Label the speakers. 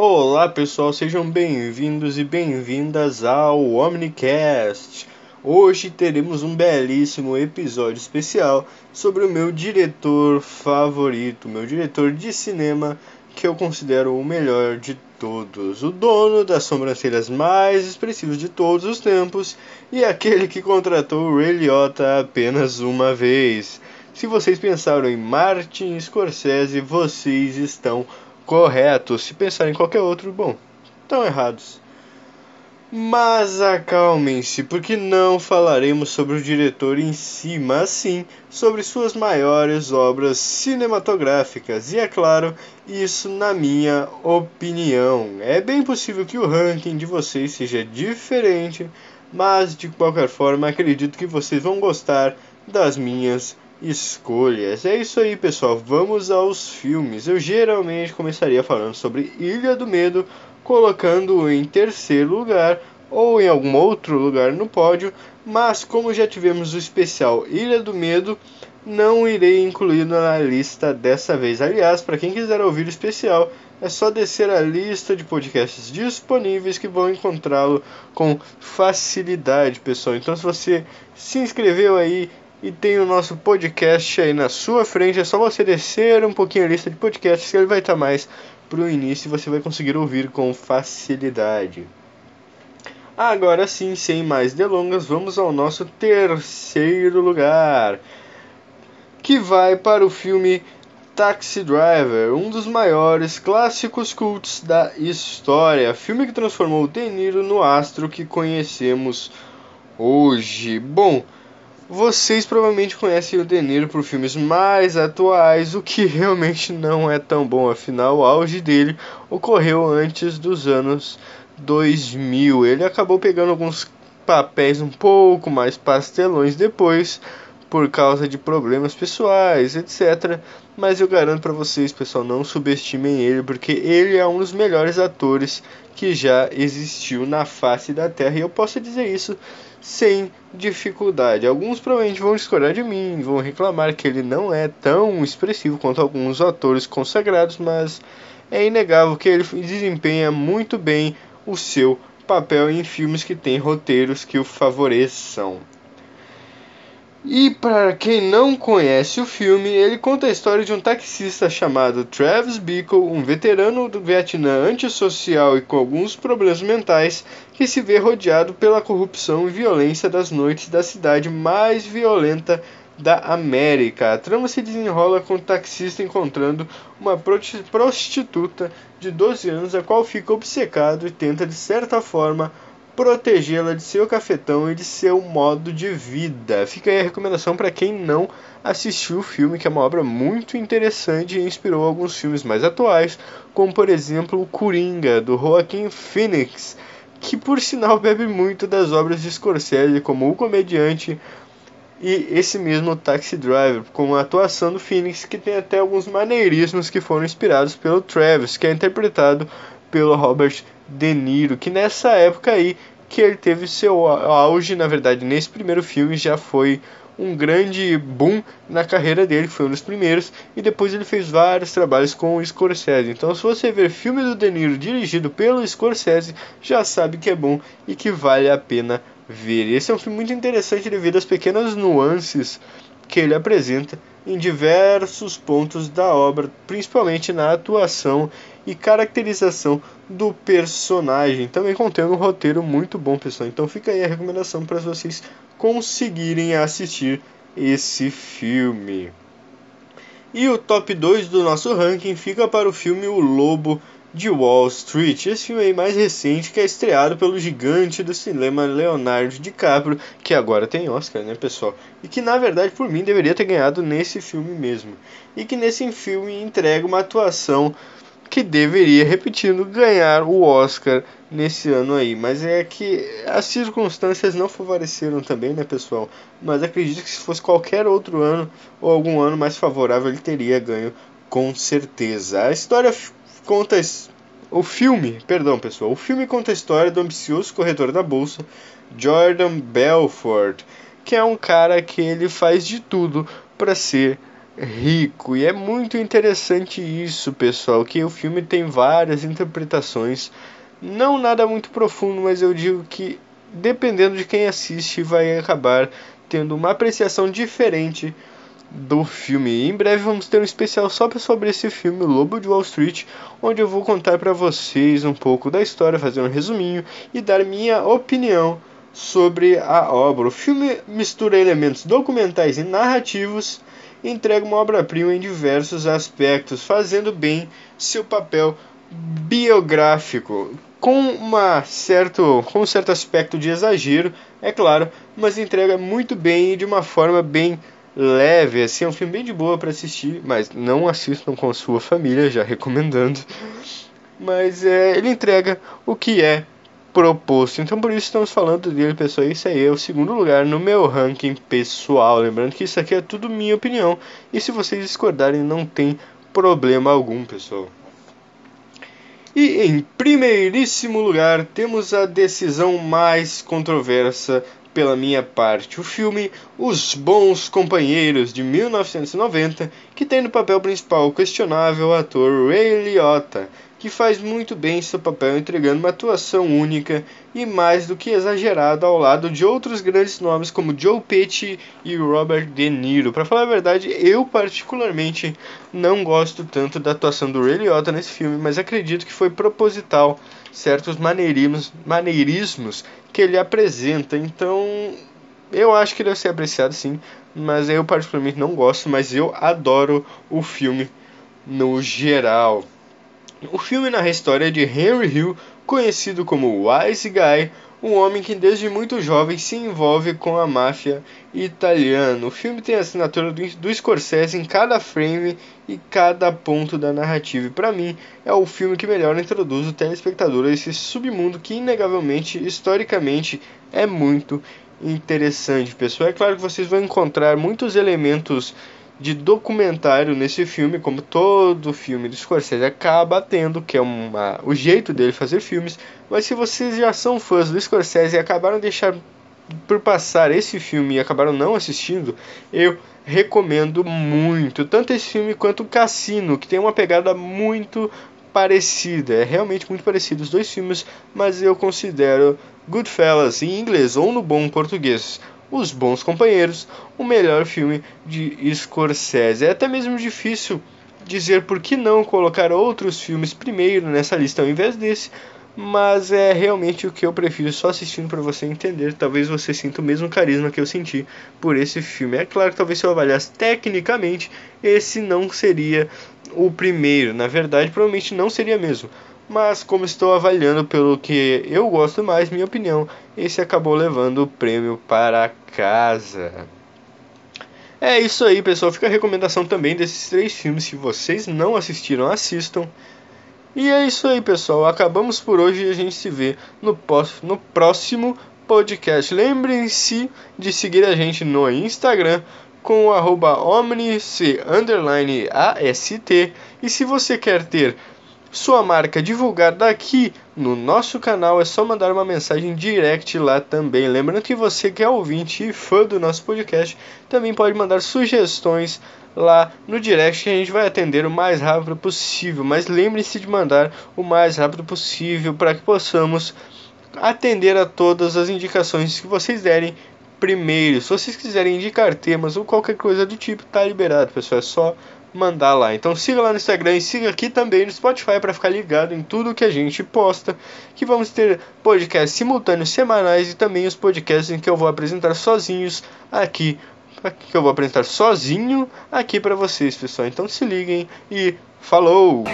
Speaker 1: Olá pessoal, sejam bem-vindos e bem-vindas ao Omnicast. Hoje teremos um belíssimo episódio especial sobre o meu diretor favorito, meu diretor de cinema que eu considero o melhor de todos, o dono das sobrancelhas mais expressivas de todos os tempos e aquele que contratou o Ray Liotta apenas uma vez. Se vocês pensaram em Martin Scorsese, vocês estão correto. Se pensar em qualquer outro, bom, estão errados. Mas acalmem-se, porque não falaremos sobre o diretor em si, mas sim sobre suas maiores obras cinematográficas. E é claro, isso na minha opinião. É bem possível que o ranking de vocês seja diferente, mas de qualquer forma acredito que vocês vão gostar das minhas escolhas. É isso aí, pessoal. Vamos aos filmes. Eu geralmente começaria falando sobre Ilha do Medo, colocando em terceiro lugar ou em algum outro lugar no pódio, mas como já tivemos o especial Ilha do Medo, não irei incluí-lo na lista dessa vez. Aliás, para quem quiser ouvir o especial, é só descer a lista de podcasts disponíveis que vão encontrá-lo com facilidade, pessoal. Então, se você se inscreveu aí e tem o nosso podcast aí na sua frente. É só você descer um pouquinho a lista de podcasts que ele vai estar mais pro início e você vai conseguir ouvir com facilidade. Agora sim, sem mais delongas, vamos ao nosso terceiro lugar, que vai para o filme Taxi Driver, um dos maiores clássicos cults da história, filme que transformou De Niro no astro que conhecemos hoje. Bom, vocês provavelmente conhecem o De Niro por filmes mais atuais, o que realmente não é tão bom, afinal o auge dele ocorreu antes dos anos 2000. Ele acabou pegando alguns papéis um pouco mais pastelões depois, por causa de problemas pessoais, etc. Mas eu garanto para vocês, pessoal, não subestimem ele, porque ele é um dos melhores atores que já existiu na face da Terra. E eu posso dizer isso sem dificuldade. Alguns provavelmente vão discordar de mim, vão reclamar que ele não é tão expressivo quanto alguns atores consagrados, mas é inegável que ele desempenha muito bem o seu papel em filmes que têm roteiros que o favoreçam. E para quem não conhece o filme, ele conta a história de um taxista chamado Travis Bickle, um veterano do Vietnã antissocial e com alguns problemas mentais, que se vê rodeado pela corrupção e violência das noites da cidade mais violenta da América. A trama se desenrola com o taxista encontrando uma prostituta de 12 anos, a qual fica obcecado e tenta de certa forma protegê-la de seu cafetão e de seu modo de vida. Fica aí a recomendação para quem não assistiu o filme, que é uma obra muito interessante e inspirou alguns filmes mais atuais, como por exemplo o Coringa, do Joaquim Phoenix, que por sinal bebe muito das obras de Scorsese, como O Comediante e esse mesmo Taxi Driver, com a atuação do Phoenix, que tem até alguns maneirismos que foram inspirados pelo Travis, que é interpretado pelo Robert De Niro, que nessa época aí que ele teve seu auge, na verdade, nesse primeiro filme já foi um grande boom na carreira dele, foi um dos primeiros, e depois ele fez vários trabalhos com o Scorsese. Então, se você ver filme do De Niro dirigido pelo Scorsese, já sabe que é bom e que vale a pena ver. Esse é um filme muito interessante devido às pequenas nuances que ele apresenta em diversos pontos da obra, principalmente na atuação e caracterização do personagem, também contendo um roteiro muito bom, pessoal. Então fica aí a recomendação para vocês conseguirem assistir esse filme. E o top 2 do nosso ranking fica para o filme O Lobo de Wall Street. Esse filme aí mais recente que é estreado pelo gigante do cinema Leonardo DiCaprio, que agora tem Oscar, né, pessoal? E que na verdade por mim deveria ter ganhado nesse filme mesmo. E que nesse filme entrega uma atuação que deveria, repetindo, ganhar o Oscar nesse ano aí. Mas é que as circunstâncias não favoreceram também, né, pessoal? Mas acredito que se fosse qualquer outro ano ou algum ano mais favorável, ele teria ganho com certeza. A história conta o filme, perdão pessoal, o filme conta a história do ambicioso corretor da bolsa Jordan Belfort, que é um cara que ele faz de tudo para ser rico. E é muito interessante isso, pessoal, que o filme tem várias interpretações. Não nada muito profundo, mas eu digo que dependendo de quem assiste, vai acabar tendo uma apreciação diferente do filme. em breve vamos ter um especial só sobre esse filme, Lobo de Wall Street, onde eu vou contar para vocês um pouco da história, fazer um resuminho e dar minha opinião sobre a obra. O filme mistura elementos documentais e narrativos e entrega uma obra-prima em diversos aspectos, fazendo bem seu papel biográfico, com, uma certo, com um certo aspecto de exagero, é claro, mas entrega muito bem e de uma forma bem leve, assim, é um filme bem de boa para assistir, mas não assistam com a sua família, já recomendando. Mas é, ele entrega o que é proposto. Então por isso estamos falando dele, pessoal. Isso aí é o segundo lugar no meu ranking pessoal. Lembrando que isso aqui é tudo minha opinião. E se vocês discordarem, não tem problema algum, pessoal. E em primeiríssimo lugar, temos a decisão mais controversa pela minha parte, o filme Os Bons Companheiros de 1990, que tem no papel principal o questionável ator Ray Liotta, que faz muito bem seu papel entregando uma atuação única e mais do que exagerada ao lado de outros grandes nomes como Joe Pesci e Robert De Niro. Para falar a verdade, eu particularmente não gosto tanto da atuação do Ray Liotta nesse filme, mas acredito que foi proposital certos maneirismos, maneirismos que ele apresenta. Então, eu acho que deve ser apreciado sim, mas eu particularmente não gosto, mas eu adoro o filme no geral. O filme narra a história de Henry Hill, conhecido como Wise Guy, um homem que desde muito jovem se envolve com a máfia italiana. O filme tem a assinatura do, Scorsese em cada frame e cada ponto da narrativa. E para mim é o filme que melhor introduz o telespectador a esse submundo que inegavelmente, historicamente, é muito interessante. Pessoal, é claro que vocês vão encontrar muitos elementos de documentário nesse filme, como todo filme do Scorsese acaba tendo, que é uma, o jeito dele fazer filmes. Mas se vocês já são fãs do Scorsese e acabaram de deixar por passar esse filme e acabaram não assistindo, eu recomendo muito, tanto esse filme quanto o Cassino, que tem uma pegada muito parecida, é realmente muito parecido os dois filmes, mas eu considero Goodfellas em inglês ou no bom português os Bons Companheiros, o melhor filme de Scorsese. É até mesmo difícil dizer por que não colocar outros filmes primeiro nessa lista ao invés desse, mas é realmente o que eu prefiro só assistindo para você entender. Talvez você sinta o mesmo carisma que eu senti por esse filme. É claro que talvez se eu avaliasse tecnicamente, esse não seria o primeiro. Na verdade, provavelmente não seria mesmo mas como estou avaliando pelo que eu gosto mais, minha opinião, esse acabou levando o prêmio para casa. É isso aí, pessoal. Fica a recomendação também desses três filmes. Se vocês não assistiram, assistam. E é isso aí, pessoal. Acabamos por hoje e a gente se vê no, no próximo podcast. Lembrem-se de seguir a gente no Instagram com o arroba omnic_ast. E se você quer ter sua marca divulgada aqui no nosso canal, é só mandar uma mensagem direct lá também. Lembrando que você que é ouvinte e fã do nosso podcast, também pode mandar sugestões lá no direct que a gente vai atender o mais rápido possível. Mas lembre-se de mandar o mais rápido possível para que possamos atender a todas as indicações que vocês derem primeiro. Se vocês quiserem indicar temas ou qualquer coisa do tipo, tá liberado, pessoal. É só mandar lá. Então siga lá no Instagram e siga aqui também no Spotify para ficar ligado em tudo que a gente posta. Que vamos ter podcasts simultâneos semanais e também os podcasts em que eu vou apresentar sozinhos aqui que eu vou apresentar sozinho aqui para vocês, pessoal. Então se liguem e falou!